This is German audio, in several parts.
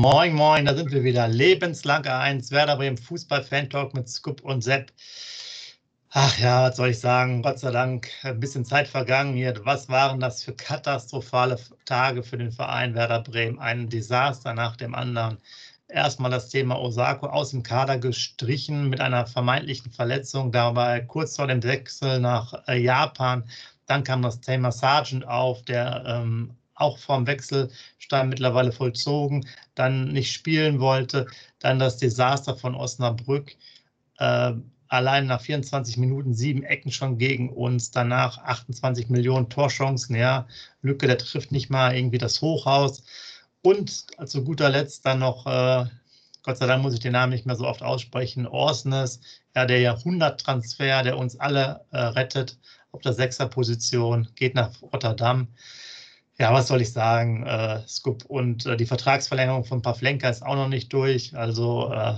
Moin, moin, da sind wir wieder. Lebenslang eins, Werder Bremen Fußball-Fan-Talk mit Scoop und Sepp. Ach ja, was soll ich sagen? Gott sei Dank ein bisschen Zeit vergangen hier. Was waren das für katastrophale Tage für den Verein Werder Bremen? Ein Desaster nach dem anderen. Erstmal das Thema Osako aus dem Kader gestrichen mit einer vermeintlichen Verletzung, dabei kurz vor dem Wechsel nach äh, Japan. Dann kam das Thema Sargent auf, der ähm, auch vorm Wechselstand mittlerweile vollzogen, dann nicht spielen wollte, dann das Desaster von Osnabrück, äh, allein nach 24 Minuten sieben Ecken schon gegen uns, danach 28 Millionen Torchancen, ja, Lücke, der trifft nicht mal irgendwie das Hochhaus und zu guter Letzt dann noch, äh, Gott sei Dank muss ich den Namen nicht mehr so oft aussprechen, Orsnes, ja, der Jahrhunderttransfer, der uns alle äh, rettet auf der Sechserposition, geht nach Rotterdam. Ja, was soll ich sagen? Äh, Scoop und äh, die Vertragsverlängerung von Pavlenka ist auch noch nicht durch. Also, äh,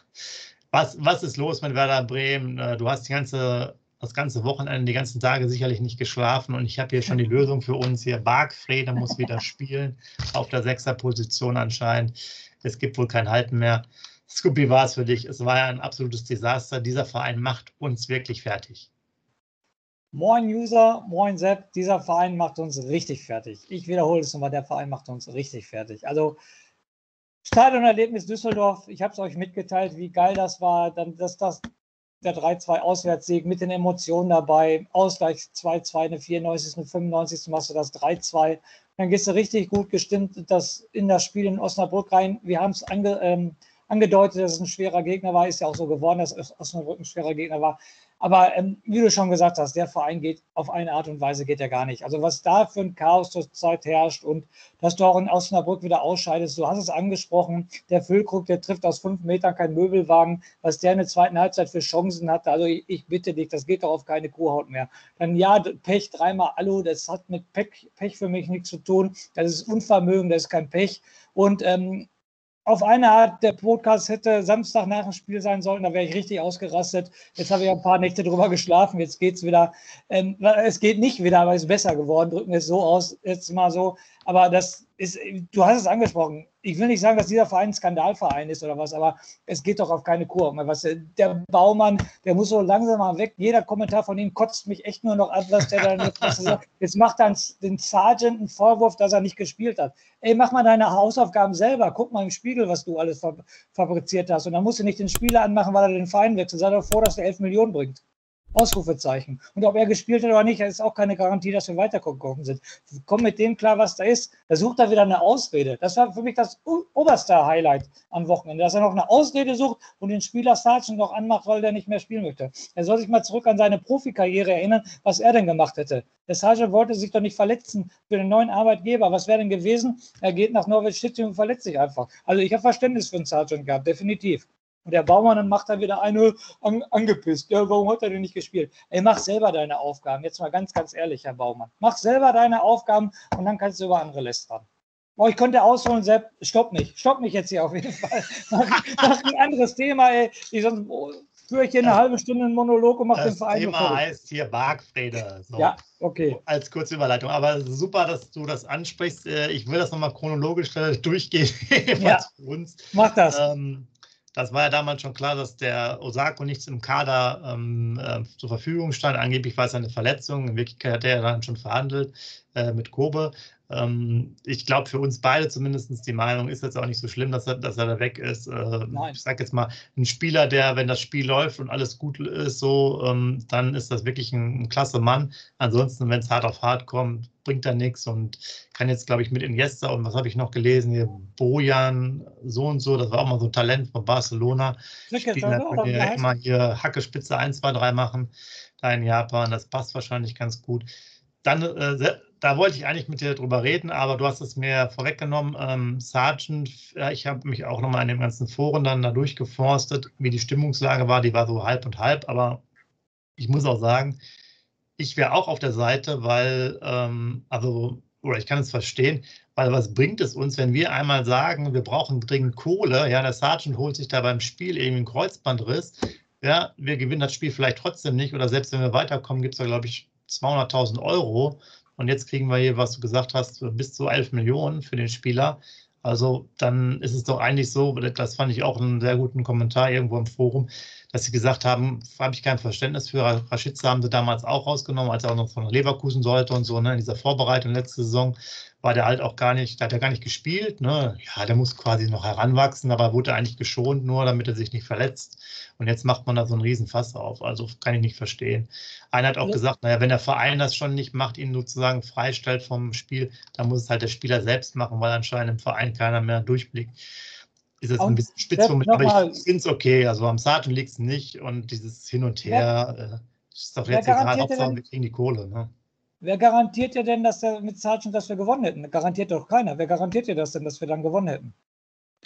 was, was ist los mit Werder Bremen? Äh, du hast die ganze, das ganze Wochenende, die ganzen Tage sicherlich nicht geschlafen und ich habe hier schon die Lösung für uns hier. Bargfrede muss wieder spielen auf der Sechserposition anscheinend. Es gibt wohl kein Halten mehr. Scoopy war es für dich. Es war ja ein absolutes Desaster. Dieser Verein macht uns wirklich fertig. Moin User, moin Sepp, dieser Verein macht uns richtig fertig. Ich wiederhole es nochmal, der Verein macht uns richtig fertig. Also Stadionerlebnis Düsseldorf, ich habe es euch mitgeteilt, wie geil das war, dann dass das der 3-2 Auswärtssieg mit den Emotionen dabei, Ausgleich 2-2, eine 94., eine 95. machst du das 3-2. Dann gehst du richtig gut gestimmt das in das Spiel in Osnabrück rein. Wir haben es ange, ähm, angedeutet, dass es ein schwerer Gegner war, ist ja auch so geworden, dass Osnabrück ein schwerer Gegner war. Aber ähm, wie du schon gesagt hast, der Verein geht auf eine Art und Weise geht er gar nicht. Also was da für ein Chaos zurzeit herrscht und dass du auch in Osnabrück wieder ausscheidest, du hast es angesprochen, der Füllkrug, der trifft aus fünf Metern kein Möbelwagen, was der in der zweiten Halbzeit für Chancen hatte. Also ich, ich bitte dich, das geht doch auf keine Kuhhaut mehr. Dann ja, Pech, dreimal Alu, das hat mit Pech, Pech für mich nichts zu tun. Das ist Unvermögen, das ist kein Pech. Und ähm, auf eine Art, der Podcast hätte Samstag nach dem Spiel sein sollen, da wäre ich richtig ausgerastet. Jetzt habe ich ein paar Nächte drüber geschlafen, jetzt geht es wieder. Ähm, es geht nicht wieder, aber es ist besser geworden. Drücken wir es so aus, jetzt mal so. Aber das ist, du hast es angesprochen. Ich will nicht sagen, dass dieser Verein ein Skandalverein ist oder was, aber es geht doch auf keine Kur. Was, der Baumann, der muss so langsam mal weg. Jeder Kommentar von ihm kotzt mich echt nur noch an, was der dann jetzt, jetzt macht dann den Sergeant einen Vorwurf, dass er nicht gespielt hat. Ey, mach mal deine Hausaufgaben selber. Guck mal im Spiegel, was du alles fabriziert hast. Und dann musst du nicht den Spieler anmachen, weil er den Verein wechselt. Sei doch froh, dass er 11 Millionen bringt. Ausrufezeichen. Und ob er gespielt hat oder nicht, ist auch keine Garantie, dass wir weitergekommen sind. Komm mit dem klar, was da ist. Er sucht da wieder eine Ausrede. Das war für mich das oberste Highlight am Wochenende, dass er noch eine Ausrede sucht und den Spieler Sargent noch anmacht, weil der nicht mehr spielen möchte. Er soll sich mal zurück an seine Profikarriere erinnern, was er denn gemacht hätte. Der Sargent wollte sich doch nicht verletzen für den neuen Arbeitgeber. Was wäre denn gewesen? Er geht nach Norwich City und verletzt sich einfach. Also ich habe Verständnis für den Sargent gehabt, definitiv. Und der Baumann dann macht da wieder eine an, angepisst. Ja, warum hat er denn nicht gespielt? Ey, mach selber deine Aufgaben. Jetzt mal ganz, ganz ehrlich, Herr Baumann. Mach selber deine Aufgaben und dann kannst du über andere lästern. Oh, ich könnte ausholen, Sepp. Stopp nicht. Stopp mich jetzt hier auf jeden Fall. mach, mach ein anderes Thema, ey. Ich sonst oh, führe ich hier eine halbe Stunde einen Monolog und mache den Verein. Das Thema heißt hier Bargfrede. So. Ja, okay. Als kurze Überleitung. Aber super, dass du das ansprichst. Äh, ich will das nochmal chronologisch durchgehen. ja. Mach das. Ähm, das war ja damals schon klar, dass der Osako nichts im Kader ähm, äh, zur Verfügung stand. Angeblich war es eine Verletzung. In Wirklichkeit hat er dann schon verhandelt äh, mit Kobe. Ähm, ich glaube, für uns beide zumindest die Meinung ist jetzt auch nicht so schlimm, dass er, dass er da weg ist. Äh, ich sage jetzt mal, ein Spieler, der, wenn das Spiel läuft und alles gut ist, so, ähm, dann ist das wirklich ein, ein klasse Mann. Ansonsten, wenn es hart auf hart kommt, bringt er nichts und kann jetzt, glaube ich, mit Iniesta und was habe ich noch gelesen, hier Bojan, so und so, das war auch mal so ein Talent von Barcelona. Der immer hier Hacke, Spitze 1, 2, 3 machen, da in Japan, das passt wahrscheinlich ganz gut. Dann äh, da wollte ich eigentlich mit dir drüber reden, aber du hast es mir vorweggenommen. Ähm, Sargent, ja, ich habe mich auch nochmal in den ganzen Foren dann da durchgeforstet, wie die Stimmungslage war. Die war so halb und halb, aber ich muss auch sagen, ich wäre auch auf der Seite, weil, ähm, also, oder ich kann es verstehen, weil was bringt es uns, wenn wir einmal sagen, wir brauchen dringend Kohle, ja, der Sergeant holt sich da beim Spiel irgendwie einen Kreuzbandriss, ja, wir gewinnen das Spiel vielleicht trotzdem nicht oder selbst wenn wir weiterkommen, gibt es da, glaube ich, 200.000 Euro und jetzt kriegen wir hier, was du gesagt hast, bis zu 11 Millionen für den Spieler. Also dann ist es doch eigentlich so, das fand ich auch einen sehr guten Kommentar irgendwo im Forum, dass sie gesagt haben, habe ich kein Verständnis für. Raschitze haben sie damals auch rausgenommen, als er auch noch von Leverkusen sollte und so, ne, in dieser Vorbereitung letzte Saison war der halt auch gar nicht, da hat er gar nicht gespielt. Ne? Ja, der muss quasi noch heranwachsen, aber wurde eigentlich geschont, nur damit er sich nicht verletzt. Und jetzt macht man da so einen Riesenfass auf. Also kann ich nicht verstehen. Einer hat auch ja. gesagt, naja, wenn der Verein das schon nicht macht, ihn sozusagen freistellt vom Spiel, dann muss es halt der Spieler selbst machen, weil anscheinend im Verein keiner mehr durchblickt. Ist das ein bisschen spitz, aber ich finde es okay. Also am Sargent liegt es nicht und dieses Hin und Her ja. äh, ist doch jetzt egal, Hauptsache wir kriegen die Kohle. Ne? Wer garantiert dir denn, dass der mit Sargent, dass wir gewonnen hätten? Garantiert doch keiner. Wer garantiert dir das denn, dass wir dann gewonnen hätten?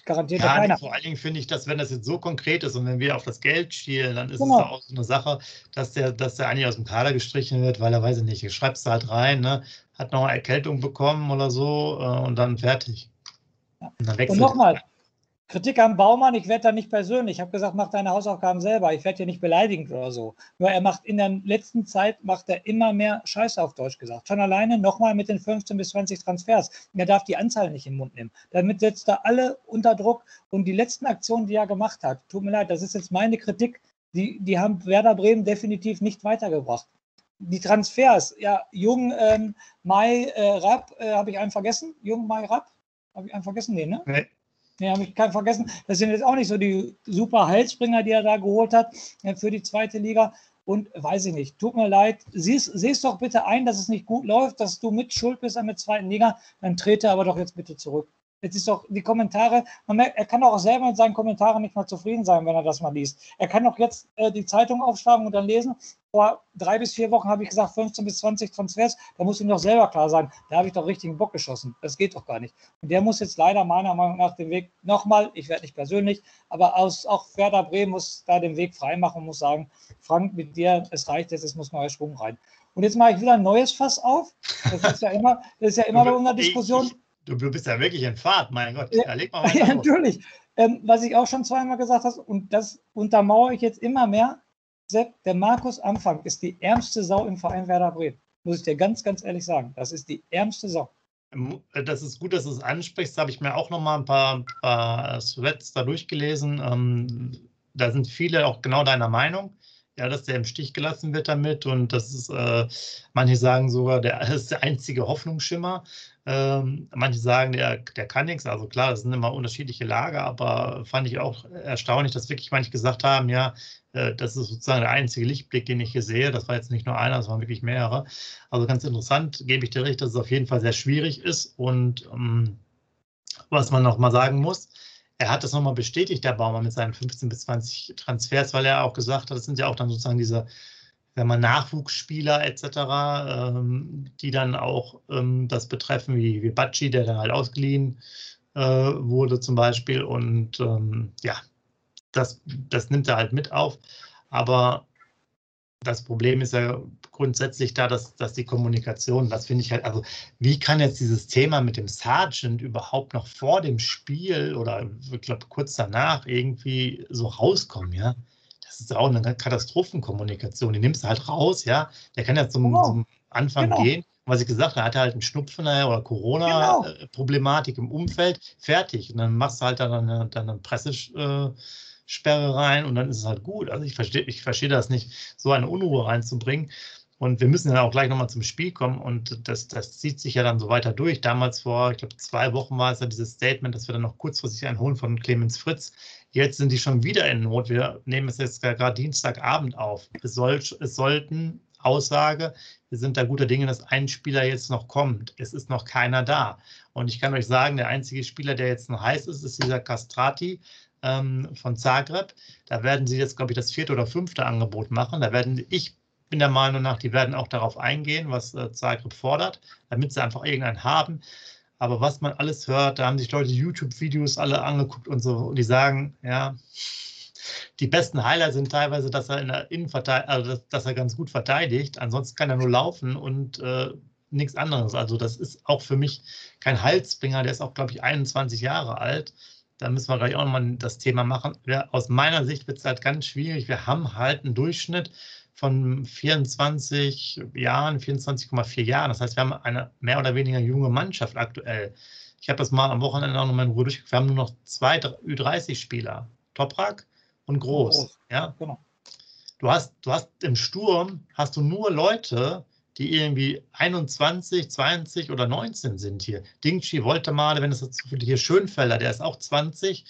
Garantiert ja, keiner. Vor allen Dingen finde ich, dass wenn das jetzt so konkret ist und wenn wir auf das Geld schielen, dann ist genau. es auch so eine Sache, dass der, dass der eigentlich aus dem Kader gestrichen wird, weil er weiß ich nicht, ich schreibst du halt rein, ne? hat noch eine Erkältung bekommen oder so äh, und dann fertig. Ja. Und, und nochmal, Kritik am Baumann, ich werde da nicht persönlich. Ich habe gesagt, mach deine Hausaufgaben selber. Ich werde hier nicht beleidigend oder so. Nur er macht in der letzten Zeit macht er immer mehr Scheiße auf Deutsch gesagt. Schon alleine nochmal mit den 15 bis 20 Transfers. Er darf die Anzahl nicht in den Mund nehmen. Damit setzt er alle unter Druck. Und die letzten Aktionen, die er gemacht hat, tut mir leid, das ist jetzt meine Kritik, die, die haben Werder Bremen definitiv nicht weitergebracht. Die Transfers, ja, Jung, ähm, Mai, äh, Rapp, äh, habe ich einen vergessen? Jung, Mai, Rapp? Habe ich einen vergessen? Nee, ne? Nee. Nee, habe ich keinen vergessen. Das sind jetzt auch nicht so die super Heilsbringer, die er da geholt hat äh, für die zweite Liga. Und weiß ich nicht, tut mir leid, siehst, siehst doch bitte ein, dass es nicht gut läuft, dass du mit schuld bist an der zweiten Liga, dann trete aber doch jetzt bitte zurück. Jetzt ist doch die Kommentare, merkt, er kann auch selber mit seinen Kommentaren nicht mal zufrieden sein, wenn er das mal liest. Er kann doch jetzt äh, die Zeitung aufschlagen und dann lesen. Vor drei bis vier Wochen habe ich gesagt, 15 bis 20 Transfers. Da muss ihm doch selber klar sein, da habe ich doch richtigen Bock geschossen. Das geht doch gar nicht. Und der muss jetzt leider meiner Meinung nach den Weg nochmal, ich werde nicht persönlich, aber aus, auch Werder Bremen muss da den Weg freimachen und muss sagen, Frank, mit dir, es reicht jetzt, es muss neuer Schwung rein. Und jetzt mache ich wieder ein neues Fass auf. Das ist ja immer, das ist ja immer bei unserer Diskussion. Du, du bist ja wirklich in Fahrt, mein Gott. Ja, leg mal ja, natürlich. Ähm, was ich auch schon zweimal gesagt habe, und das untermauere ich jetzt immer mehr, Sepp, der Markus Anfang ist die ärmste Sau im Verein Werder Bremen. Muss ich dir ganz, ganz ehrlich sagen. Das ist die ärmste Sau. Ähm, das ist gut, dass du es ansprichst. Da habe ich mir auch noch mal ein paar, paar Threads da durchgelesen. Ähm, da sind viele auch genau deiner Meinung ja, dass der im Stich gelassen wird damit und das ist, äh, manche sagen sogar, der ist der einzige Hoffnungsschimmer. Ähm, manche sagen, der, der kann nichts. Also klar, das sind immer unterschiedliche Lager, aber fand ich auch erstaunlich, dass wirklich manche gesagt haben, ja, äh, das ist sozusagen der einzige Lichtblick, den ich hier sehe. Das war jetzt nicht nur einer, das waren wirklich mehrere. Also ganz interessant, gebe ich dir recht, dass es auf jeden Fall sehr schwierig ist und ähm, was man noch mal sagen muss, er hat das nochmal bestätigt, der Baumann, mit seinen 15 bis 20 Transfers, weil er auch gesagt hat, das sind ja auch dann sozusagen diese wenn man Nachwuchsspieler etc., ähm, die dann auch ähm, das betreffen, wie, wie Bacci, der dann halt ausgeliehen äh, wurde zum Beispiel. Und ähm, ja, das, das nimmt er halt mit auf. Aber das Problem ist ja grundsätzlich da, dass, dass die Kommunikation, das finde ich halt, also wie kann jetzt dieses Thema mit dem Sergeant überhaupt noch vor dem Spiel oder ich glaube kurz danach irgendwie so rauskommen, ja? Das ist auch eine Katastrophenkommunikation. Die nimmst du halt raus, ja. Der kann ja zum, genau. zum Anfang genau. gehen. Was ich gesagt habe, er hatte halt einen Schnupfen oder Corona-Problematik genau. im Umfeld, fertig. Und dann machst du halt dann eine, dann eine Pressesperre rein und dann ist es halt gut. Also ich verstehe ich versteh das nicht, so eine Unruhe reinzubringen. Und wir müssen dann auch gleich nochmal zum Spiel kommen und das, das zieht sich ja dann so weiter durch. Damals vor, ich glaube, zwei Wochen war es ja dieses Statement, dass wir dann noch kurzfristig einen holen von Clemens Fritz. Jetzt sind die schon wieder in Not. Wir nehmen es jetzt gerade Dienstagabend auf. Es, soll, es sollten Aussage, wir sind da guter Dinge, dass ein Spieler jetzt noch kommt. Es ist noch keiner da. Und ich kann euch sagen, der einzige Spieler, der jetzt noch heiß ist, ist dieser Castrati ähm, von Zagreb. Da werden sie jetzt, glaube ich, das vierte oder fünfte Angebot machen. Da werden, ich bin der Meinung nach, die werden auch darauf eingehen, was äh, Zagreb fordert, damit sie einfach irgendeinen haben. Aber was man alles hört, da haben sich Leute YouTube-Videos alle angeguckt und so, und die sagen, ja, die besten Highlights sind teilweise, dass er in der Innenverteidigung, also dass, dass, er ganz gut verteidigt. Ansonsten kann er nur laufen und äh, nichts anderes. Also das ist auch für mich kein Halsbringer. Der ist auch, glaube ich, 21 Jahre alt. Da müssen wir gleich auch nochmal das Thema machen. Ja, aus meiner Sicht wird es halt ganz schwierig. Wir haben halt einen Durchschnitt von 24 Jahren, 24,4 Jahren. Das heißt, wir haben eine mehr oder weniger junge Mannschaft aktuell. Ich habe das mal am Wochenende auch nochmal in Ruhe durchgeführt. Wir haben nur noch zwei Ü30-Spieler. Toprak und Groß. Groß. Ja? Genau. Du hast, du hast im Sturm hast du nur Leute, die irgendwie 21, 20 oder 19 sind hier. Dingchi wollte mal, wenn es dazu führt, hier Schönfelder, der ist auch 20.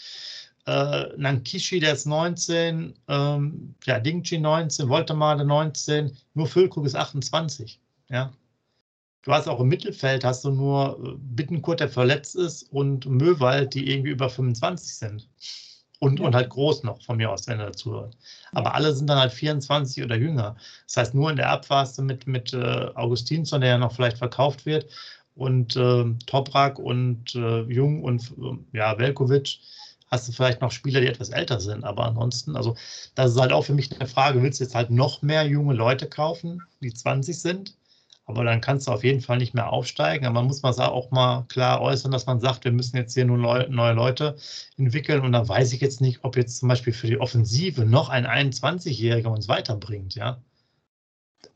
Äh, Nankishi, der ist 19, ähm, ja, Dingchi 19, Woltemade 19, nur Füllkrug ist 28. Ja. Du hast auch im Mittelfeld hast du nur äh, Bittenkurt, der verletzt ist, und Möwald, die irgendwie über 25 sind. Und, ja. und halt groß noch von mir aus, wenn er dazu hört. Aber alle sind dann halt 24 oder jünger. Das heißt, nur in der Abphase mit, mit äh, Augustinsson, der ja noch vielleicht verkauft wird, und äh, Toprak und äh, Jung und äh, ja, Velkovic, hast du vielleicht noch Spieler, die etwas älter sind. Aber ansonsten, also das ist halt auch für mich eine Frage, willst du jetzt halt noch mehr junge Leute kaufen, die 20 sind? Aber dann kannst du auf jeden Fall nicht mehr aufsteigen. Aber man muss man auch mal klar äußern, dass man sagt, wir müssen jetzt hier nur neue Leute entwickeln. Und da weiß ich jetzt nicht, ob jetzt zum Beispiel für die Offensive noch ein 21-Jähriger uns weiterbringt, ja.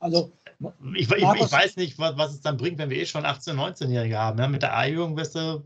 Also ich, ich, ich, weiß nicht, was, was, es dann bringt, wenn wir eh schon 18-, 19-Jährige haben. Ja? Mit der A-Jugend wirst du,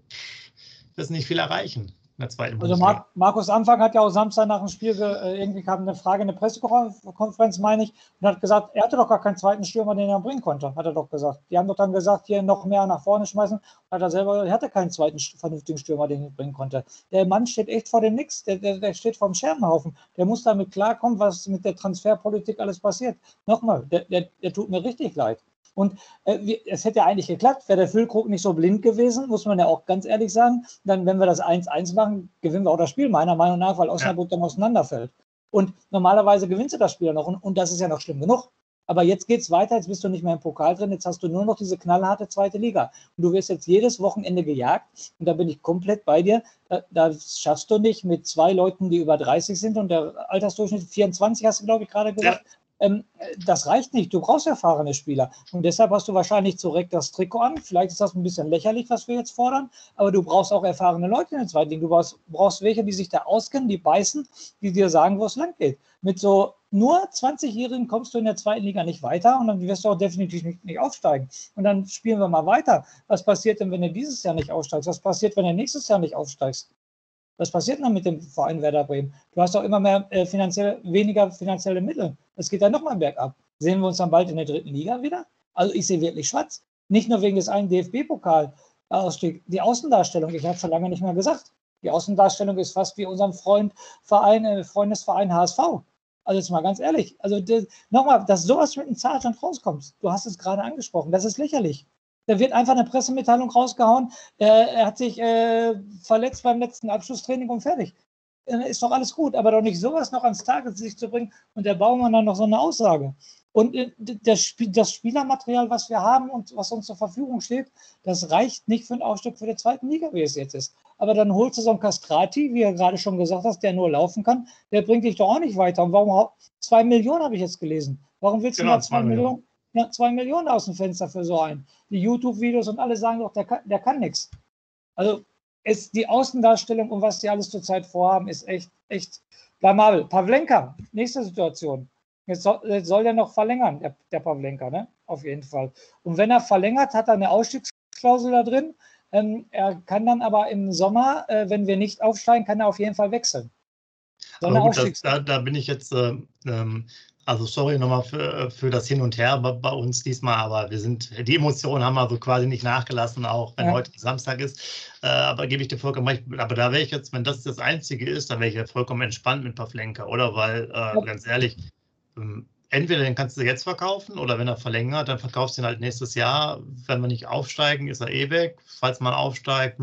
wirst du nicht viel erreichen der zweiten Also Mar Markus Anfang hat ja auch Samstag nach dem Spiel äh, irgendwie kam eine Frage in der Pressekonferenz, meine ich, und hat gesagt, er hatte doch gar keinen zweiten Stürmer, den er bringen konnte, hat er doch gesagt. Die haben doch dann gesagt, hier noch mehr nach vorne schmeißen. Hat er selber, er hatte keinen zweiten vernünftigen Stürmer, den er bringen konnte. Der Mann steht echt vor dem Nix, der, der, der steht vor dem Scherbenhaufen. Der muss damit klarkommen, was mit der Transferpolitik alles passiert. Nochmal, der, der, der tut mir richtig leid. Und äh, es hätte ja eigentlich geklappt, wäre der Füllkrug nicht so blind gewesen, muss man ja auch ganz ehrlich sagen. Dann, wenn wir das 1-1 machen, gewinnen wir auch das Spiel, meiner Meinung nach, weil Osnabrück ja. dann auseinanderfällt. Und normalerweise gewinnst du das Spiel noch und, und das ist ja noch schlimm genug. Aber jetzt geht es weiter, jetzt bist du nicht mehr im Pokal drin, jetzt hast du nur noch diese knallharte zweite Liga. Und du wirst jetzt jedes Wochenende gejagt und da bin ich komplett bei dir. Da, das schaffst du nicht mit zwei Leuten, die über 30 sind und der Altersdurchschnitt 24, hast du, glaube ich, gerade gesagt. Ja ähm, das reicht nicht. Du brauchst erfahrene Spieler. Und deshalb hast du wahrscheinlich Recht das Trikot an. Vielleicht ist das ein bisschen lächerlich, was wir jetzt fordern, aber du brauchst auch erfahrene Leute in der zweiten Liga. Du brauchst, brauchst welche, die sich da auskennen, die beißen, die dir sagen, wo es lang geht. Mit so nur 20-Jährigen kommst du in der zweiten Liga nicht weiter und dann wirst du auch definitiv nicht, nicht, aufsteigen. Und dann spielen wir mal weiter. Was passiert denn, wenn du dieses Jahr nicht aufsteigst? Was passiert, wenn du nächstes Jahr nicht aufsteigst? Was passiert dann mit dem Verein Werder Bremen? Du hast auch immer mehr äh, finanziell, weniger finanzielle Mittel. Es geht dann nochmal bergab. Sehen wir uns dann bald in der dritten Liga wieder? Also ich sehe wirklich schwarz. Nicht nur wegen des einen DFB-Pokal-Ausstieg. Die Außendarstellung, ich habe es schon lange nicht mehr gesagt. Die Außendarstellung ist fast wie unserem Freund Verein, äh, Freundesverein HSV. Also jetzt mal ganz ehrlich. Also nochmal, dass sowas mit einem Zahlstand rauskommt. Du hast es gerade angesprochen. Das ist lächerlich. Da wird einfach eine Pressemitteilung rausgehauen. Äh, er hat sich äh, verletzt beim letzten Abschlusstraining und fertig. Äh, ist doch alles gut, aber doch nicht sowas noch ans Tageslicht zu bringen und der Baumann dann noch so eine Aussage. Und das, das Spielermaterial, was wir haben und was uns zur Verfügung steht, das reicht nicht für ein Aufstieg für die zweiten Liga, wie es jetzt ist. Aber dann holst du so einen Castrati, wie er gerade schon gesagt hat, der nur laufen kann, der bringt dich doch auch nicht weiter. Und warum zwei Millionen habe ich jetzt gelesen? Warum willst du genau, mal zwei Millionen? Millionen? Ja, zwei Millionen aus dem Fenster für so einen. Die YouTube-Videos und alle sagen doch, der kann, der kann nichts. Also ist die Außendarstellung und was die alles zurzeit vorhaben, ist echt, echt blamabel. Pavlenka, nächste Situation. Jetzt soll, jetzt soll der noch verlängern, der, der Pavlenka, ne? Auf jeden Fall. Und wenn er verlängert, hat er eine Ausstiegsklausel da drin. Ähm, er kann dann aber im Sommer, äh, wenn wir nicht aufsteigen, kann er auf jeden Fall wechseln. So gut, das, da, da, bin ich jetzt, äh, ähm, Also sorry nochmal für, für das Hin und Her bei, bei, uns diesmal, aber wir sind, die Emotionen haben also quasi nicht nachgelassen, auch wenn ja. heute Samstag ist. Äh, aber gebe ich dir vollkommen recht. Aber da wäre ich jetzt, wenn das das Einzige ist, dann wäre ich ja vollkommen entspannt mit Pavlenka, oder? Weil, äh, ja. ganz ehrlich, ähm, entweder den kannst du jetzt verkaufen oder wenn er verlängert, dann verkaufst du ihn halt nächstes Jahr. Wenn wir nicht aufsteigen, ist er eh weg. Falls man aufsteigt,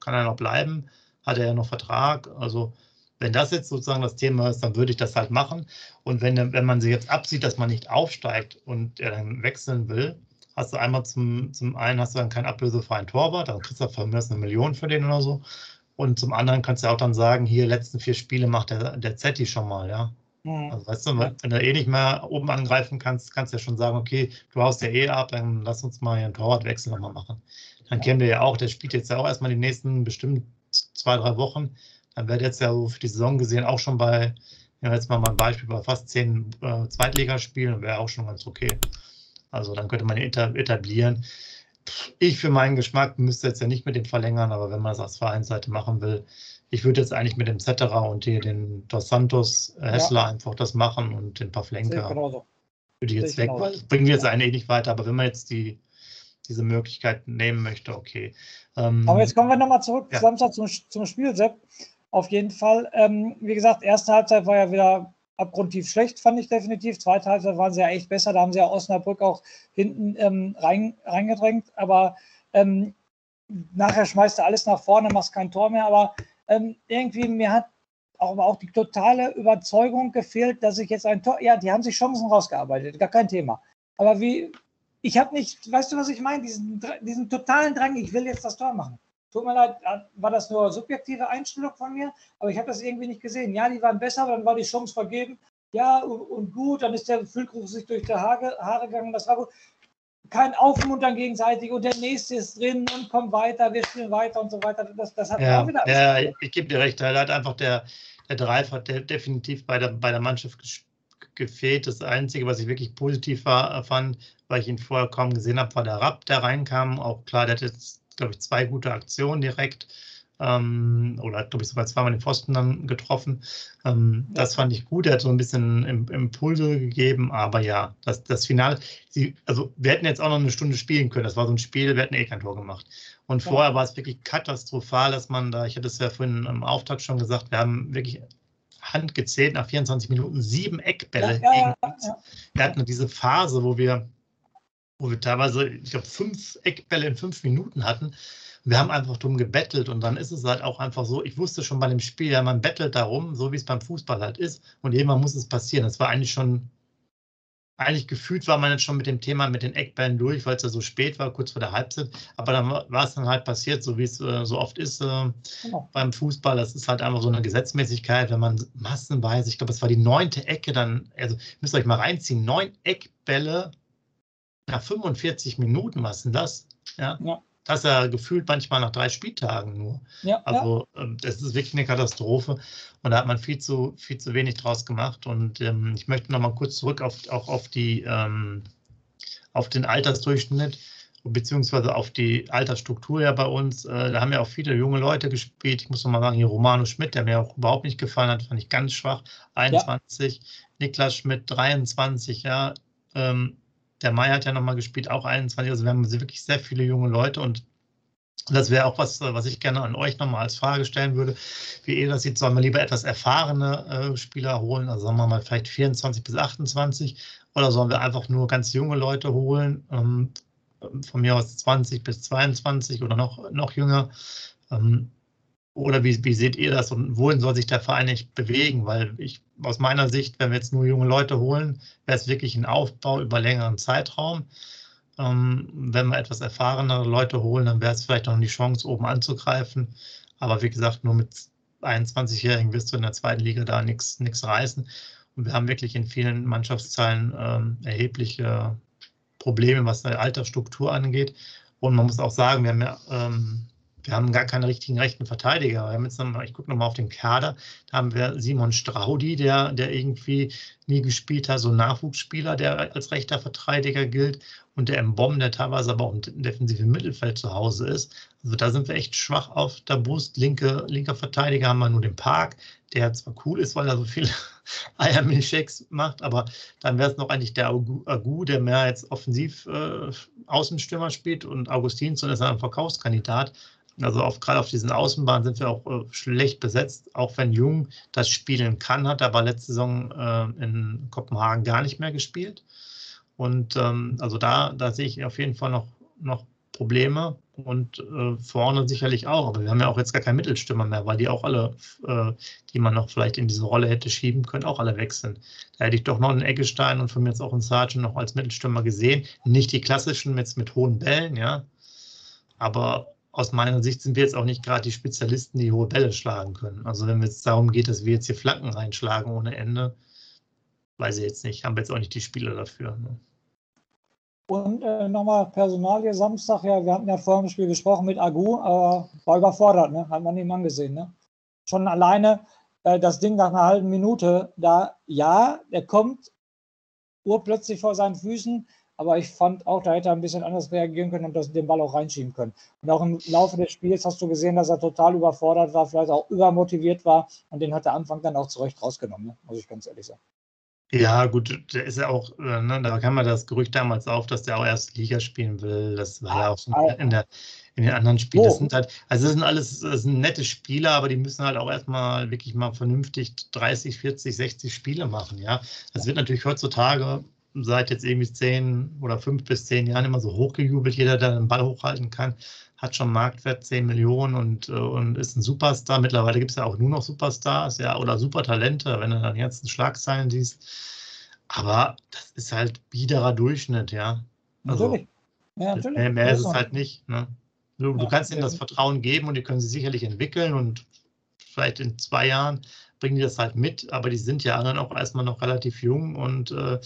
kann er noch bleiben. Hat er ja noch Vertrag. Also wenn das jetzt sozusagen das Thema ist, dann würde ich das halt machen. Und wenn, wenn man sich jetzt absieht, dass man nicht aufsteigt und er dann wechseln will, hast du einmal zum, zum einen hast du dann keinen ablösefreien Torwart, dann kriegst du von mir eine Million für den oder so. Und zum anderen kannst du auch dann sagen, hier letzten vier Spiele macht der, der Zetti schon mal, ja. Mhm. Also weißt du, wenn du eh nicht mehr oben angreifen kannst, kannst du ja schon sagen, okay, du haust ja eh ab, dann lass uns mal hier einen Torwartwechsel nochmal machen. Dann kennen wir ja auch, der spielt jetzt ja auch erstmal die nächsten bestimmt zwei, drei Wochen. Dann wird jetzt ja so für die Saison gesehen auch schon bei, ja, jetzt mal ein Beispiel, bei fast zehn äh, Zweitligaspielen, wäre auch schon ganz okay. Also dann könnte man etablieren. Ich für meinen Geschmack müsste jetzt ja nicht mit dem verlängern, aber wenn man es als Vereinsseite machen will, ich würde jetzt eigentlich mit dem Zetterer und hier den Dos Santos äh, Hessler ja. einfach das machen und den Pavlenka würde ich jetzt weg, weil das bringen wir jetzt ja. eigentlich nicht weiter. Aber wenn man jetzt die, diese Möglichkeit nehmen möchte, okay. Ähm, aber jetzt kommen wir nochmal zurück ja. Samstag zum, zum Spiel, Sepp. Auf jeden Fall. Ähm, wie gesagt, erste Halbzeit war ja wieder abgrundtief schlecht, fand ich definitiv. Zweite Halbzeit waren sie ja echt besser. Da haben sie ja Osnabrück auch hinten ähm, rein, reingedrängt. Aber ähm, nachher schmeißt du alles nach vorne, machst kein Tor mehr. Aber ähm, irgendwie mir hat auch, auch die totale Überzeugung gefehlt, dass ich jetzt ein Tor. Ja, die haben sich Chancen rausgearbeitet, gar kein Thema. Aber wie, ich habe nicht, weißt du, was ich meine? Diesen, diesen totalen Drang, ich will jetzt das Tor machen. Tut mir leid, war das nur subjektive Einstellung von mir, aber ich habe das irgendwie nicht gesehen. Ja, die waren besser, aber dann war die Chance vergeben. Ja, und, und gut, dann ist der Füllkrug sich durch die Haare, Haare gegangen, das war gut kein Aufmuntern gegenseitig und der nächste ist drin und kommt weiter, wir spielen weiter und so weiter. Das, das hat ja, wieder ja, ich gebe dir recht, da hat einfach der, der Drive hat der definitiv bei der, bei der Mannschaft gefehlt. Das Einzige, was ich wirklich positiv war, fand, weil ich ihn vorher kaum gesehen habe, war der Rapp, der reinkam. Auch klar, der hat jetzt, glaube ich, zwei gute Aktionen direkt ähm, oder hat, glaube ich, sogar zweimal den Pfosten dann getroffen. Ähm, ja. Das fand ich gut. Er hat so ein bisschen Impulse gegeben, aber ja, das, das Finale, sie, also wir hätten jetzt auch noch eine Stunde spielen können. Das war so ein Spiel, wir hätten eh kein Tor gemacht. Und ja. vorher war es wirklich katastrophal, dass man da, ich hatte es ja vorhin im Auftakt schon gesagt, wir haben wirklich handgezählt nach 24 Minuten sieben Eckbälle. Ja, ja, ja, Wir hatten diese Phase, wo wir, wo wir teilweise, ich glaube, fünf Eckbälle in fünf Minuten hatten wir haben einfach dumm gebettelt und dann ist es halt auch einfach so, ich wusste schon bei dem Spiel, ja, man bettelt darum, so wie es beim Fußball halt ist und irgendwann muss es passieren. Das war eigentlich schon, eigentlich gefühlt war man jetzt schon mit dem Thema mit den Eckbällen durch, weil es ja so spät war, kurz vor der Halbzeit, aber dann war es dann halt passiert, so wie es äh, so oft ist äh, genau. beim Fußball. Das ist halt einfach so eine Gesetzmäßigkeit, wenn man massenweise, ich glaube, es war die neunte Ecke dann, also müsst ihr euch mal reinziehen, neun Eckbälle nach 45 Minuten, was denn das? Ja. ja das ja gefühlt manchmal nach drei Spieltagen nur. Ja, also ja. Ähm, das ist wirklich eine Katastrophe und da hat man viel zu, viel zu wenig draus gemacht. Und ähm, ich möchte noch mal kurz zurück auf, auch auf, die, ähm, auf den Altersdurchschnitt beziehungsweise auf die Altersstruktur ja bei uns. Äh, da haben ja auch viele junge Leute gespielt. Ich muss noch mal sagen, hier Romano Schmidt, der mir auch überhaupt nicht gefallen hat, fand ich ganz schwach. 21, ja. Niklas Schmidt 23, ja. Ähm, der Mai hat ja nochmal gespielt, auch 21. Also wir haben wirklich sehr viele junge Leute und das wäre auch was, was ich gerne an euch nochmal als Frage stellen würde. Wie ihr das sieht, sollen wir lieber etwas erfahrene äh, Spieler holen, also sagen wir mal vielleicht 24 bis 28, oder sollen wir einfach nur ganz junge Leute holen, ähm, von mir aus 20 bis 22 oder noch, noch jünger? Ähm, oder wie, wie seht ihr das und wohin soll sich der Verein nicht bewegen? Weil ich aus meiner Sicht, wenn wir jetzt nur junge Leute holen, wäre es wirklich ein Aufbau über längeren Zeitraum. Ähm, wenn wir etwas erfahrenere Leute holen, dann wäre es vielleicht noch die Chance, oben anzugreifen. Aber wie gesagt, nur mit 21-Jährigen wirst du in der zweiten Liga da nichts reißen. Und wir haben wirklich in vielen Mannschaftsteilen ähm, erhebliche Probleme, was die Altersstruktur angeht. Und man muss auch sagen, wir haben ja ähm, wir haben gar keine richtigen rechten Verteidiger. Wir haben jetzt noch ich gucke nochmal auf den Kader. Da haben wir Simon Straudi, der, der irgendwie nie gespielt hat, so ein Nachwuchsspieler, der als rechter Verteidiger gilt. und der Mbom, der teilweise aber auch im defensiven Mittelfeld zu Hause ist. Also da sind wir echt schwach auf der Brust. Linke, linker Verteidiger haben wir nur den Park, der zwar cool ist, weil er so viele Eiermilchshakes macht, aber dann wäre es noch eigentlich der Agu, der mehr jetzt offensiv äh, Außenstürmer spielt und Augustinsson ist ein Verkaufskandidat. Also auf, gerade auf diesen Außenbahnen sind wir auch äh, schlecht besetzt, auch wenn Jung das spielen kann, hat aber letzte Saison äh, in Kopenhagen gar nicht mehr gespielt. Und ähm, also da, da sehe ich auf jeden Fall noch, noch Probleme und äh, vorne sicherlich auch. Aber wir haben ja auch jetzt gar keinen Mittelstürmer mehr, weil die auch alle, äh, die man noch vielleicht in diese Rolle hätte schieben können, auch alle sind. Da hätte ich doch noch einen Eggestein und von mir jetzt auch einen Sargent noch als Mittelstürmer gesehen. Nicht die klassischen mit, mit hohen Bällen, ja. Aber aus meiner Sicht sind wir jetzt auch nicht gerade die Spezialisten, die hohe Bälle schlagen können. Also wenn es darum geht, dass wir jetzt hier Flanken reinschlagen ohne Ende, weiß ich jetzt nicht, haben wir jetzt auch nicht die Spieler dafür. Ne? Und äh, nochmal Personalie Samstag, ja, wir hatten ja vor dem Spiel gesprochen mit Agu, aber war überfordert, ne? hat man ihm angesehen. Ne? Schon alleine äh, das Ding nach einer halben Minute, da, ja, er kommt urplötzlich vor seinen Füßen, aber ich fand auch, da hätte er ein bisschen anders reagieren können und das, den Ball auch reinschieben können. Und auch im Laufe des Spiels hast du gesehen, dass er total überfordert war, vielleicht auch übermotiviert war und den hat der Anfang dann auch zurecht rausgenommen, ne? muss ich ganz ehrlich sagen. Ja, gut, der ist ja auch, äh, ne, da kam ja das Gerücht damals auf, dass der auch erst Liga spielen will. Das war ja auch so in, der, in den anderen Spielen. Das sind halt, also das sind alles das sind nette Spieler, aber die müssen halt auch erstmal wirklich mal vernünftig 30, 40, 60 Spiele machen. Ja, das wird natürlich heutzutage seit jetzt irgendwie zehn oder fünf bis zehn Jahren immer so hochgejubelt. Jeder, der den Ball hochhalten kann, hat schon Marktwert 10 Millionen und, äh, und ist ein Superstar. Mittlerweile gibt es ja auch nur noch Superstars, ja, oder Supertalente, wenn du dann jetzt Schlagzeilen siehst. Aber das ist halt biederer Durchschnitt, ja. Also, natürlich. Ja, natürlich. Mehr, mehr ist es halt nicht. Ne? Du, du kannst ihnen das Vertrauen geben und die können sie sicherlich entwickeln und vielleicht in zwei Jahren bringen die das halt mit, aber die sind ja dann auch erstmal noch relativ jung und äh,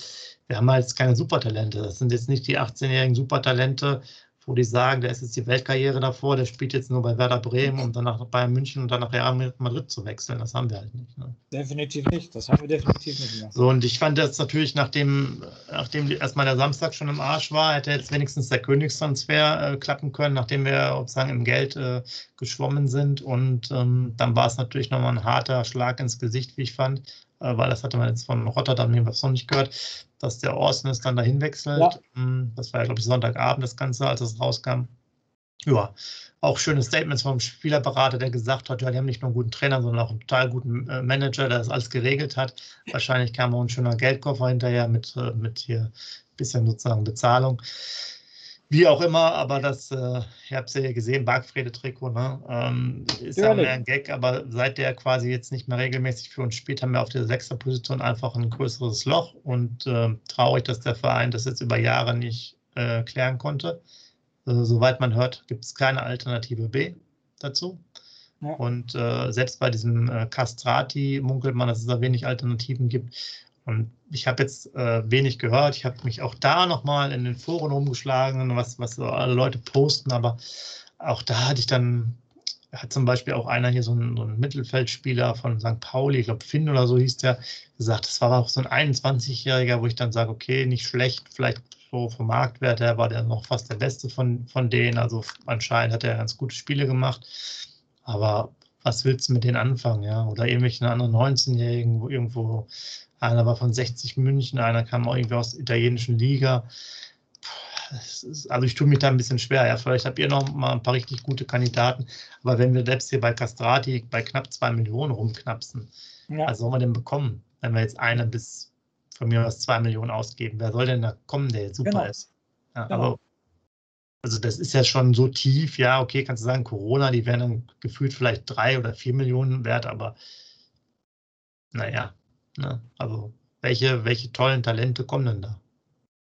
wir haben halt keine Supertalente. Das sind jetzt nicht die 18-jährigen Supertalente, wo die sagen, da ist jetzt die Weltkarriere davor, der spielt jetzt nur bei Werder Bremen, um dann nach Bayern München und dann nach Real Madrid zu wechseln. Das haben wir halt nicht. Ne? Definitiv nicht. Das haben wir definitiv nicht mehr. So, und ich fand das natürlich, nachdem, nachdem erstmal der Samstag schon im Arsch war, hätte jetzt wenigstens der Königstransfer äh, klappen können, nachdem wir sozusagen im Geld äh, geschwommen sind. Und ähm, dann war es natürlich nochmal ein harter Schlag ins Gesicht, wie ich fand. Äh, weil das hatte man jetzt von Rotterdam jedenfalls noch nicht gehört, dass der Orson es dann dahin wechselt. Ja. Hm, das war ja, glaube ich, Sonntagabend das Ganze, als es rauskam. Ja, auch schöne Statements vom Spielerberater, der gesagt hat, ja, die haben nicht nur einen guten Trainer, sondern auch einen total guten äh, Manager, der das alles geregelt hat. Wahrscheinlich kam auch ein schöner Geldkoffer hinterher mit, äh, mit hier ein bisschen sozusagen Bezahlung. Wie auch immer, aber das, äh, ich habe es ja gesehen, Bargfrede-Trikot, ne? Ähm, ist ja mehr ein Gag, aber seit der quasi jetzt nicht mehr regelmäßig für uns spielt, haben wir auf der sechster Position einfach ein größeres Loch und äh, traurig, dass der Verein das jetzt über Jahre nicht äh, klären konnte. Also, soweit man hört, gibt es keine Alternative B dazu. Ja. Und äh, selbst bei diesem äh, Castrati munkelt man, dass es da wenig Alternativen gibt. Und ich habe jetzt äh, wenig gehört. Ich habe mich auch da nochmal in den Foren rumgeschlagen, was, was so alle Leute posten, aber auch da hatte ich dann, hat zum Beispiel auch einer hier so ein, so ein Mittelfeldspieler von St. Pauli, ich glaube Finn oder so hieß der, gesagt, das war auch so ein 21-Jähriger, wo ich dann sage, okay, nicht schlecht, vielleicht so vom Marktwert her war der noch fast der Beste von, von denen. Also anscheinend hat er ganz gute Spiele gemacht. Aber was willst du mit denen anfangen, ja? Oder irgendwelchen anderen 19-Jährigen, wo irgendwo einer war von 60 München, einer kam auch irgendwie aus der italienischen Liga. Ist, also ich tue mich da ein bisschen schwer. Ja, vielleicht habt ihr noch mal ein paar richtig gute Kandidaten. Aber wenn wir selbst hier bei Castrati bei knapp zwei Millionen rumknapsen, ja. was soll man denn bekommen, wenn wir jetzt eine bis von mir aus zwei Millionen ausgeben? Wer soll denn da kommen, der jetzt super genau. ist? Ja, genau. Aber also das ist ja schon so tief, ja, okay, kannst du sagen, Corona, die wären dann gefühlt vielleicht drei oder vier Millionen wert, aber naja, Ne? Also welche, welche tollen Talente kommen denn da?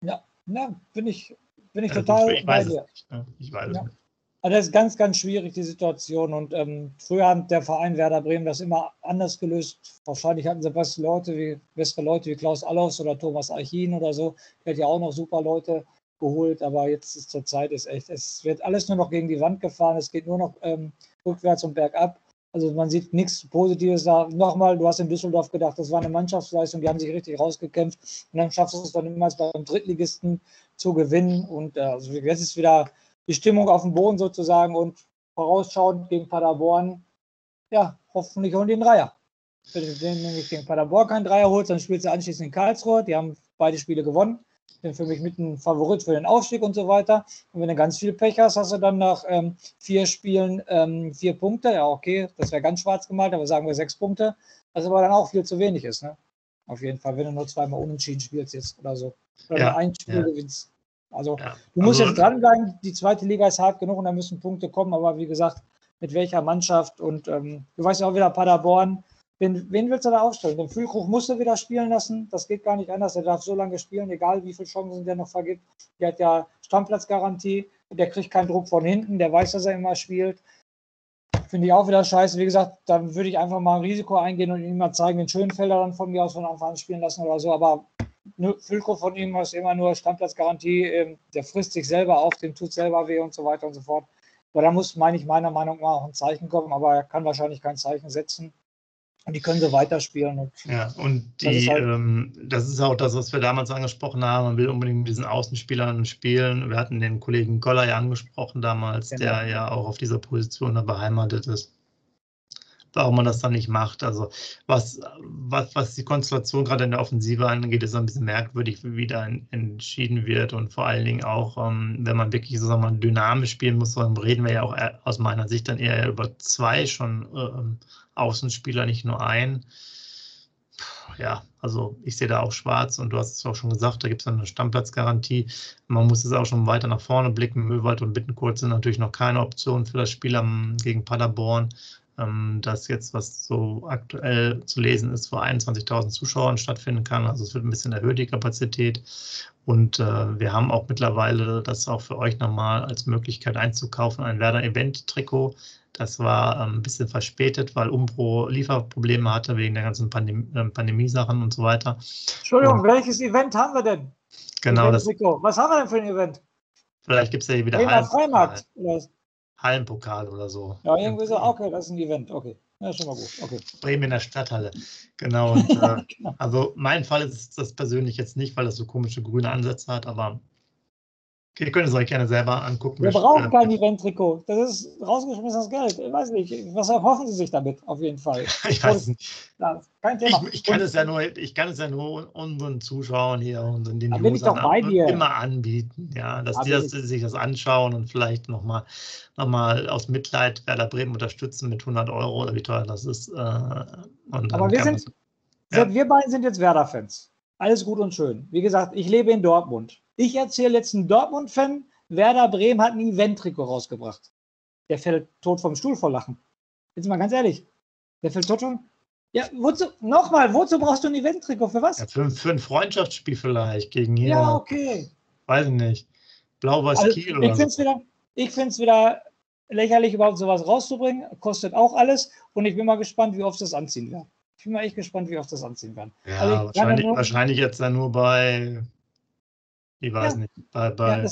Ja, ja bin ich, bin ich also, total ich, weiß bei dir. Nicht, ne? Ich weiß ja. es nicht. Also das ist ganz, ganz schwierig, die Situation. Und ähm, früher hat der Verein Werder Bremen das immer anders gelöst. Wahrscheinlich hatten sie bessere Leute wie, bessere Leute wie Klaus Allofs oder Thomas Archin oder so. Der hat ja auch noch super Leute geholt. Aber jetzt ist zur Zeit ist echt, es wird alles nur noch gegen die Wand gefahren. Es geht nur noch ähm, rückwärts und bergab. Also man sieht nichts Positives da. Nochmal, du hast in Düsseldorf gedacht, das war eine Mannschaftsleistung, die haben sich richtig rausgekämpft und dann schaffst du es dann immer beim Drittligisten zu gewinnen. Und äh, also jetzt ist wieder die Stimmung auf dem Boden sozusagen und vorausschauend gegen Paderborn, ja, hoffentlich holen die einen Dreier. Wenn du nämlich gegen Paderborn keinen Dreier holst, dann spielst du anschließend in Karlsruhe. Die haben beide Spiele gewonnen. Sind für mich mit ein Favorit für den Aufstieg und so weiter. Und wenn du ganz viel Pech hast, hast du dann nach ähm, vier Spielen ähm, vier Punkte. Ja, okay, das wäre ganz schwarz gemalt, aber sagen wir sechs Punkte. Was aber dann auch viel zu wenig ist. Ne? Auf jeden Fall, wenn du nur zweimal unentschieden spielst jetzt oder so. Oder ja, ein Spiel ja. gewinnst. Also ja. du musst also, jetzt dranbleiben. Die zweite Liga ist hart genug und da müssen Punkte kommen. Aber wie gesagt, mit welcher Mannschaft und ähm, du weißt ja auch wieder Paderborn Wen, wen willst du da aufstellen? Den Füllkrug musst du wieder spielen lassen. Das geht gar nicht anders. Er darf so lange spielen, egal wie viele Chancen der noch vergibt. Der hat ja Stammplatzgarantie. Der kriegt keinen Druck von hinten. Der weiß, dass er immer spielt. Finde ich auch wieder scheiße. Wie gesagt, dann würde ich einfach mal ein Risiko eingehen und ihm mal zeigen, den Schönfelder dann von mir aus von Anfang an spielen lassen oder so. Aber Füllkrug von ihm ist immer nur Stammplatzgarantie. Ähm, der frisst sich selber auf, dem tut selber weh und so weiter und so fort. Aber da muss, meine ich, meiner Meinung nach auch ein Zeichen kommen. Aber er kann wahrscheinlich kein Zeichen setzen. Und die können so weiterspielen. Und ja, und die, das ist, halt ähm, das ist, auch das, was wir damals angesprochen haben. Man will unbedingt mit diesen Außenspielern spielen. Wir hatten den Kollegen Goller ja angesprochen damals, genau. der ja auch auf dieser Position da beheimatet ist. Warum man das dann nicht macht. Also, was, was, was die Konstellation gerade in der Offensive angeht, ist ein bisschen merkwürdig, wie da entschieden wird. Und vor allen Dingen auch, ähm, wenn man wirklich so sagen wir, dynamisch spielen muss, dann reden wir ja auch aus meiner Sicht dann eher über zwei schon. Äh, Außenspieler, nicht nur ein. Ja, also ich sehe da auch schwarz und du hast es auch schon gesagt, da gibt es eine Stammplatzgarantie. Man muss es auch schon weiter nach vorne blicken. Möwald und Bittenkurt sind natürlich noch keine Option für das Spiel gegen Paderborn. Ähm, das jetzt, was so aktuell zu lesen ist, vor 21.000 Zuschauern stattfinden kann. Also es wird ein bisschen erhöht, die Kapazität. Und äh, wir haben auch mittlerweile das auch für euch nochmal als Möglichkeit einzukaufen, ein Werder-Event-Trikot. Das war ähm, ein bisschen verspätet, weil Umbro Lieferprobleme hatte wegen der ganzen Pandem äh, Pandemie-Sachen und so weiter. Entschuldigung, und, welches Event haben wir denn? Genau. Das, Was haben wir denn für ein Event? Vielleicht gibt es ja hier wieder Hallenpokal. Hallenpokal oder so. Ja, irgendwie so, okay, das ist ein Event, okay. Ja, schon mal gut. Okay. Bremen in der Stadthalle. Genau. Und, äh, genau. Also mein Fall ist das persönlich jetzt nicht, weil das so komische grüne Ansätze hat, aber Ihr könnt es euch gerne selber angucken. Wir brauchen kein Event-Trikot. Das ist rausgeschmissenes Geld. Ich weiß nicht. Was erhoffen Sie sich damit? Auf jeden Fall. ich weiß nicht. Ja, kein Thema. Ich, ich, kann es ja nur, ich kann es ja nur unseren Zuschauern hier und den Usern immer anbieten, ja, dass die das, sich das anschauen und vielleicht nochmal noch mal aus Mitleid Werder Bremen unterstützen mit 100 Euro oder wie teuer das ist. Äh, Aber wir sind, ja. wir beiden sind jetzt Werder-Fans. Alles gut und schön. Wie gesagt, ich lebe in Dortmund. Ich erzähle jetzt einen Dortmund-Fan, Werder Bremen hat ein Event-Trikot rausgebracht. Der fällt tot vom Stuhl vor Lachen. Jetzt mal ganz ehrlich. Der fällt tot vom. Ja, wozu, nochmal, wozu brauchst du ein Event-Trikot? Für was? Ja, für, für, ein Freundschaftsspiel vielleicht gegen hier. Ja, okay. Weiß ich nicht. Blau-Weiß also, Kiel oder ich find's so. Wieder, ich finde es wieder lächerlich, überhaupt sowas rauszubringen. Kostet auch alles. Und ich bin mal gespannt, wie oft das anziehen wird. Ich bin mal echt gespannt, wie oft das anziehen werden. Ja, also wahrscheinlich, wahrscheinlich jetzt dann nur bei ich weiß ja. nicht. Bei, bei, ja,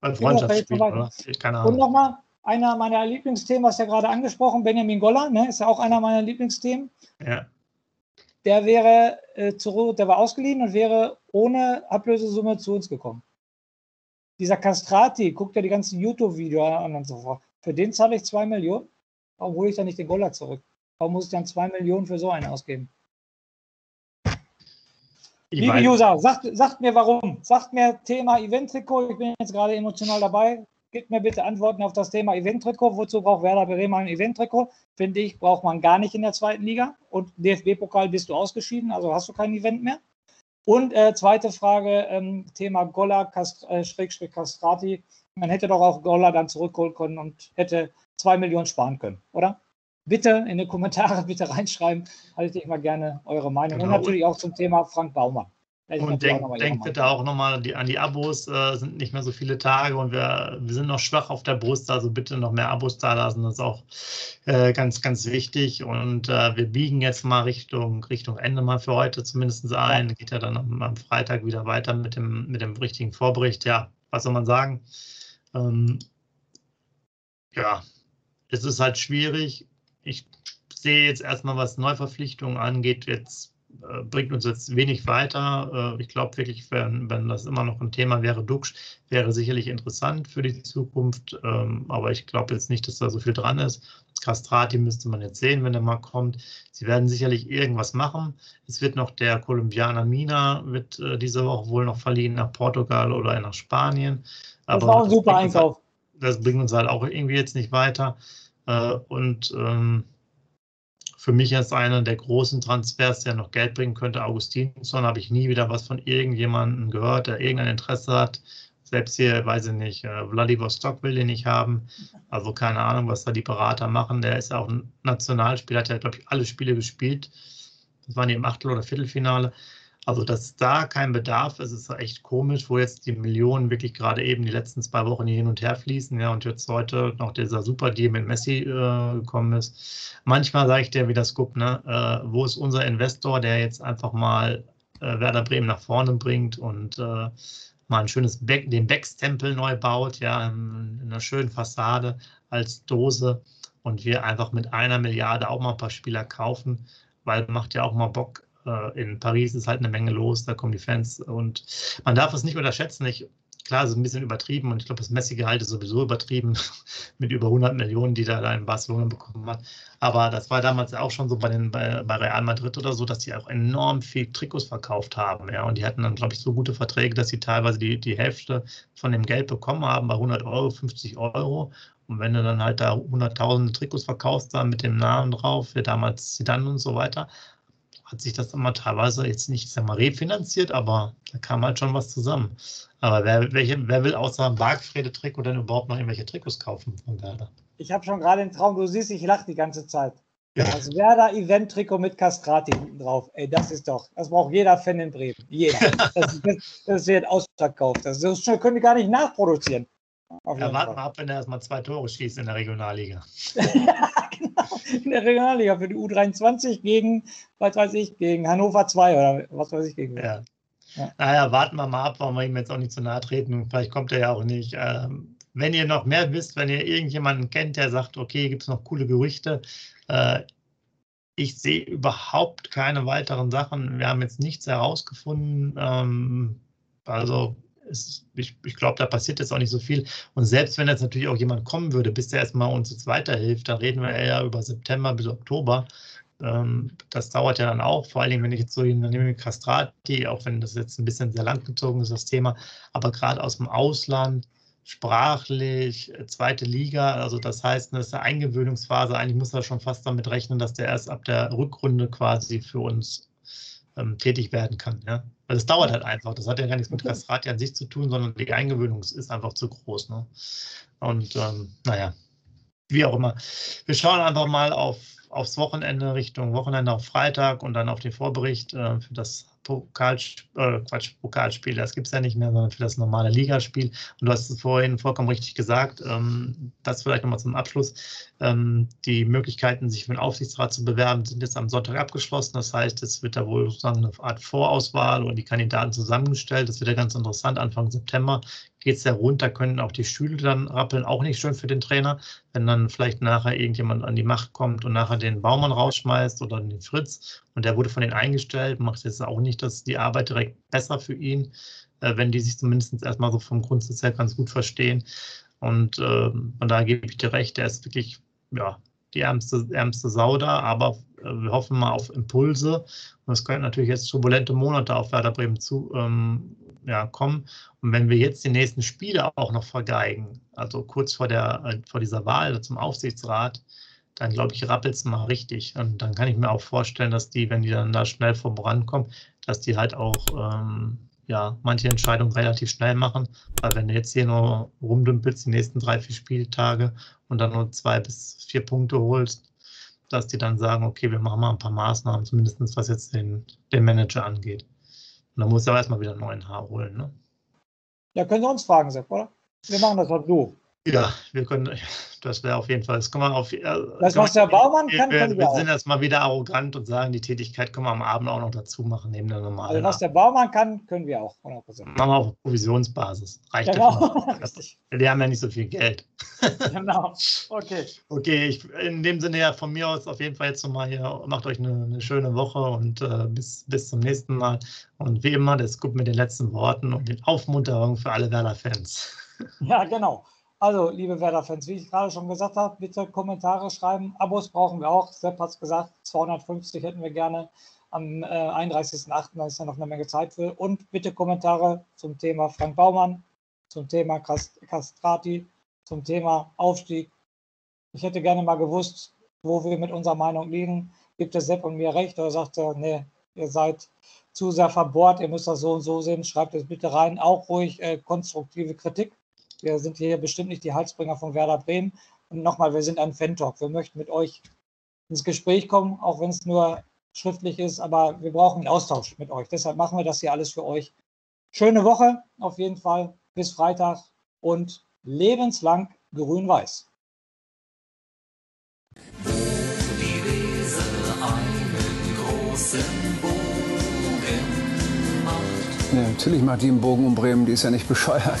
bei Freundschaftsspielen, oder? Keine Ahnung. Und nochmal, einer meiner Lieblingsthemen, was ja gerade angesprochen, Benjamin Goller, ne, ist ja auch einer meiner Lieblingsthemen. Ja. Der wäre äh, zu, der war ausgeliehen und wäre ohne Ablösesumme zu uns gekommen. Dieser Castrati, guckt ja die ganzen YouTube-Videos an und so fort. Für den zahle ich zwei Millionen. Warum hole ich dann nicht den Goller zurück? Warum muss ich dann zwei Millionen für so einen ausgeben? Ich Liebe. User, sagt, sagt mir warum. Sagt mir Thema Event-Trikot. Ich bin jetzt gerade emotional dabei. Gebt mir bitte Antworten auf das Thema Event-Trikot. Wozu braucht Werder Bremen ein Event-Trikot? Finde ich, braucht man gar nicht in der zweiten Liga. Und DFB-Pokal bist du ausgeschieden, also hast du kein Event mehr. Und äh, zweite Frage, ähm, Thema Golla, Kast, äh, Schrägstrich Castrati. Man hätte doch auch Golla dann zurückholen können und hätte zwei Millionen sparen können, oder? Bitte in die Kommentare bitte reinschreiben. Halte ich mal gerne eure Meinung. Genau. Und natürlich auch zum Thema Frank Baumann. Und denkt denk bitte auch nochmal die, an die Abos, äh, sind nicht mehr so viele Tage und wir, wir sind noch schwach auf der Brust, also bitte noch mehr Abos da lassen, das ist auch äh, ganz, ganz wichtig. Und äh, wir biegen jetzt mal Richtung, Richtung Ende mal für heute zumindest ein. Ja. Geht ja dann am, am, Freitag wieder weiter mit dem, mit dem richtigen Vorbericht. Ja, was soll man sagen? Ähm, ja, es ist halt schwierig, ich sehe jetzt erstmal, was Neuverpflichtungen angeht, jetzt äh, bringt uns jetzt wenig weiter. Äh, ich glaube wirklich, wenn, wenn das immer noch ein Thema wäre, Dux wäre sicherlich interessant für die Zukunft, ähm, aber ich glaube jetzt nicht, dass da so viel dran ist. Castrati müsste man jetzt sehen, wenn er mal kommt. Sie werden sicherlich irgendwas machen. Es wird noch der Kolumbianer Mina, wird äh, diese Woche wohl noch verliehen nach Portugal oder nach Spanien. Aber das war ein super Einkauf. Halt, das bringt uns halt auch irgendwie jetzt nicht weiter. Und ähm, für mich ist einer der großen Transfers, der noch Geld bringen könnte, Augustinsson, habe ich nie wieder was von irgendjemandem gehört, der irgendein Interesse hat. Selbst hier, weiß ich nicht, äh, Vladivostok will den nicht haben. Also keine Ahnung, was da die Berater machen. Der ist ja auch ein Nationalspieler, hat ja, glaube ich, alle Spiele gespielt. Das waren die im Achtel- oder Viertelfinale. Also, dass da kein Bedarf ist, ist echt komisch, wo jetzt die Millionen wirklich gerade eben die letzten zwei Wochen hier hin und her fließen, ja, und jetzt heute noch dieser Super-Deal mit Messi äh, gekommen ist. Manchmal sage ich dir wie das Guck, ne, äh, wo ist unser Investor, der jetzt einfach mal äh, Werder Bremen nach vorne bringt und äh, mal ein schönes Back, den Becks-Tempel neu baut, ja, in, in einer schönen Fassade als Dose und wir einfach mit einer Milliarde auch mal ein paar Spieler kaufen, weil macht ja auch mal Bock, äh, in Paris ist halt eine Menge los, da kommen die Fans und man darf es nicht unterschätzen. Ich, klar, es ist ein bisschen übertrieben und ich glaube, das Messi-Gehalt ist sowieso übertrieben mit über 100 Millionen, die da, in Barcelona bekommen hat. Aber das war damals auch schon so bei, den, bei, bei Real Madrid oder so, dass die auch enorm viel Trikots verkauft haben. Ja, und die hatten dann, glaube ich, so gute Verträge, dass sie teilweise die, die Hälfte von dem Geld bekommen haben bei 100 Euro, 50 Euro. Und wenn du dann halt da hunderttausende Trikots verkaufst, da mit dem Namen drauf, wie damals Zidane und so weiter, hat sich das immer teilweise jetzt nicht, sag mal, refinanziert, aber da kam halt schon was zusammen. Aber wer, welche, wer will außer einem Bargfrede-Trikot denn überhaupt noch irgendwelche Trikots kaufen von Werder? Ich habe schon gerade den Traum, du siehst, ich lache die ganze Zeit. Ja. Das Werder Event-Trikot mit Castrati hinten drauf. Ey, das ist doch, das braucht jeder Fan in Bremen. Jeder. Das, das, das wird ausverkauft. Das, das können die gar nicht nachproduzieren. Ja, warten wir ab, wenn er erstmal zwei Tore schießt in der Regionalliga. genau. In der Regionalliga für die U23 gegen, was weiß ich, gegen Hannover 2 oder was weiß ich gegen. Ja. ja. Naja, warten wir mal ab, wollen wir ihm jetzt auch nicht zu nahe treten. Vielleicht kommt er ja auch nicht. Ähm, wenn ihr noch mehr wisst, wenn ihr irgendjemanden kennt, der sagt, okay, gibt es noch coole Gerüchte, äh, ich sehe überhaupt keine weiteren Sachen. Wir haben jetzt nichts herausgefunden. Ähm, also ist, ich, ich glaube, da passiert jetzt auch nicht so viel. Und selbst wenn jetzt natürlich auch jemand kommen würde, bis der erstmal uns jetzt weiterhilft, dann reden wir eher über September bis Oktober. Ähm, das dauert ja dann auch, vor allem wenn ich jetzt so nehme Castrati, auch wenn das jetzt ein bisschen sehr lang gezogen ist, das Thema, aber gerade aus dem Ausland, sprachlich, zweite Liga, also das heißt, das ist eine Eingewöhnungsphase. Eigentlich muss er schon fast damit rechnen, dass der erst ab der Rückrunde quasi für uns ähm, tätig werden kann. Ja? Weil es dauert halt einfach. Das hat ja gar nichts mit Kastrati an sich zu tun, sondern die Eingewöhnung ist einfach zu groß. Ne? Und ähm, naja, wie auch immer. Wir schauen einfach mal auf, aufs Wochenende, Richtung Wochenende auf Freitag und dann auf den Vorbericht äh, für das Pokal, äh, Quatsch, Pokalspiel, das gibt es ja nicht mehr, sondern für das normale Ligaspiel. Und du hast es vorhin vollkommen richtig gesagt, ähm, das vielleicht nochmal zum Abschluss. Ähm, die Möglichkeiten, sich für den Aufsichtsrat zu bewerben, sind jetzt am Sonntag abgeschlossen. Das heißt, es wird da wohl sozusagen eine Art Vorauswahl und die Kandidaten zusammengestellt. Das wird ja ganz interessant. Anfang September geht es ja runter, können auch die Stühle dann rappeln. Auch nicht schön für den Trainer, wenn dann vielleicht nachher irgendjemand an die Macht kommt und nachher den Baumann rausschmeißt oder den Fritz und der wurde von denen eingestellt, macht jetzt auch nicht dass die Arbeit direkt besser für ihn, äh, wenn die sich zumindest erstmal so vom Grundsatz her ganz gut verstehen. Und äh, von daher gebe ich dir recht, der ist wirklich, ja, die ärmste, ärmste Sau da, aber äh, wir hoffen mal auf Impulse. Und es könnten natürlich jetzt turbulente Monate auf Werder Bremen zu, ähm, ja, kommen. Und wenn wir jetzt die nächsten Spiele auch noch vergeigen, also kurz vor, der, äh, vor dieser Wahl zum Aufsichtsrat, dann glaube ich, rappelt es mal richtig. Und dann kann ich mir auch vorstellen, dass die, wenn die dann da schnell vorankommen, dass die halt auch ähm, ja, manche Entscheidungen relativ schnell machen. Weil wenn du jetzt hier nur rumdümpelst die nächsten drei, vier Spieltage und dann nur zwei bis vier Punkte holst, dass die dann sagen, okay, wir machen mal ein paar Maßnahmen, zumindest was jetzt den, den Manager angeht. Und dann muss er erstmal wieder einen neuen Haar holen. Ne? Ja, können Sie uns fragen, Sepp, oder? Wir machen das halt so. Ja, wir können, das wäre auf jeden Fall, das kann man auf. Äh, das, was der Baumann kann, wir, können wir, wir sind jetzt mal wieder arrogant und sagen, die Tätigkeit können wir am Abend auch noch dazu machen, neben der normalen. Also, was der Baumann kann, können wir auch. 100%. Machen wir auf Provisionsbasis. Reicht genau. ja. Die haben ja nicht so viel Geld. genau. Okay. Okay, ich, in dem Sinne ja von mir aus auf jeden Fall jetzt nochmal hier, macht euch eine, eine schöne Woche und äh, bis, bis zum nächsten Mal. Und wie immer, das gut mit den letzten Worten und den Aufmunterungen für alle Werder-Fans. Ja, genau. Also, liebe Werder-Fans, wie ich gerade schon gesagt habe, bitte Kommentare schreiben. Abos brauchen wir auch. Sepp hat es gesagt, 250 hätten wir gerne am äh, 31.08. Da ist ja noch eine Menge Zeit für. Und bitte Kommentare zum Thema Frank Baumann, zum Thema Castrati, zum Thema Aufstieg. Ich hätte gerne mal gewusst, wo wir mit unserer Meinung liegen. Gibt es Sepp und mir recht oder sagt er, nee, ihr seid zu sehr verbohrt, ihr müsst das so und so sehen. Schreibt es bitte rein. Auch ruhig äh, konstruktive Kritik wir sind hier bestimmt nicht die Halsbringer von Werder Bremen. Und nochmal, wir sind ein Fan-Talk. Wir möchten mit euch ins Gespräch kommen, auch wenn es nur schriftlich ist, aber wir brauchen einen Austausch mit euch. Deshalb machen wir das hier alles für euch. Schöne Woche auf jeden Fall. Bis Freitag und lebenslang grün-weiß. Ja, natürlich macht die einen Bogen um Bremen, die ist ja nicht bescheuert.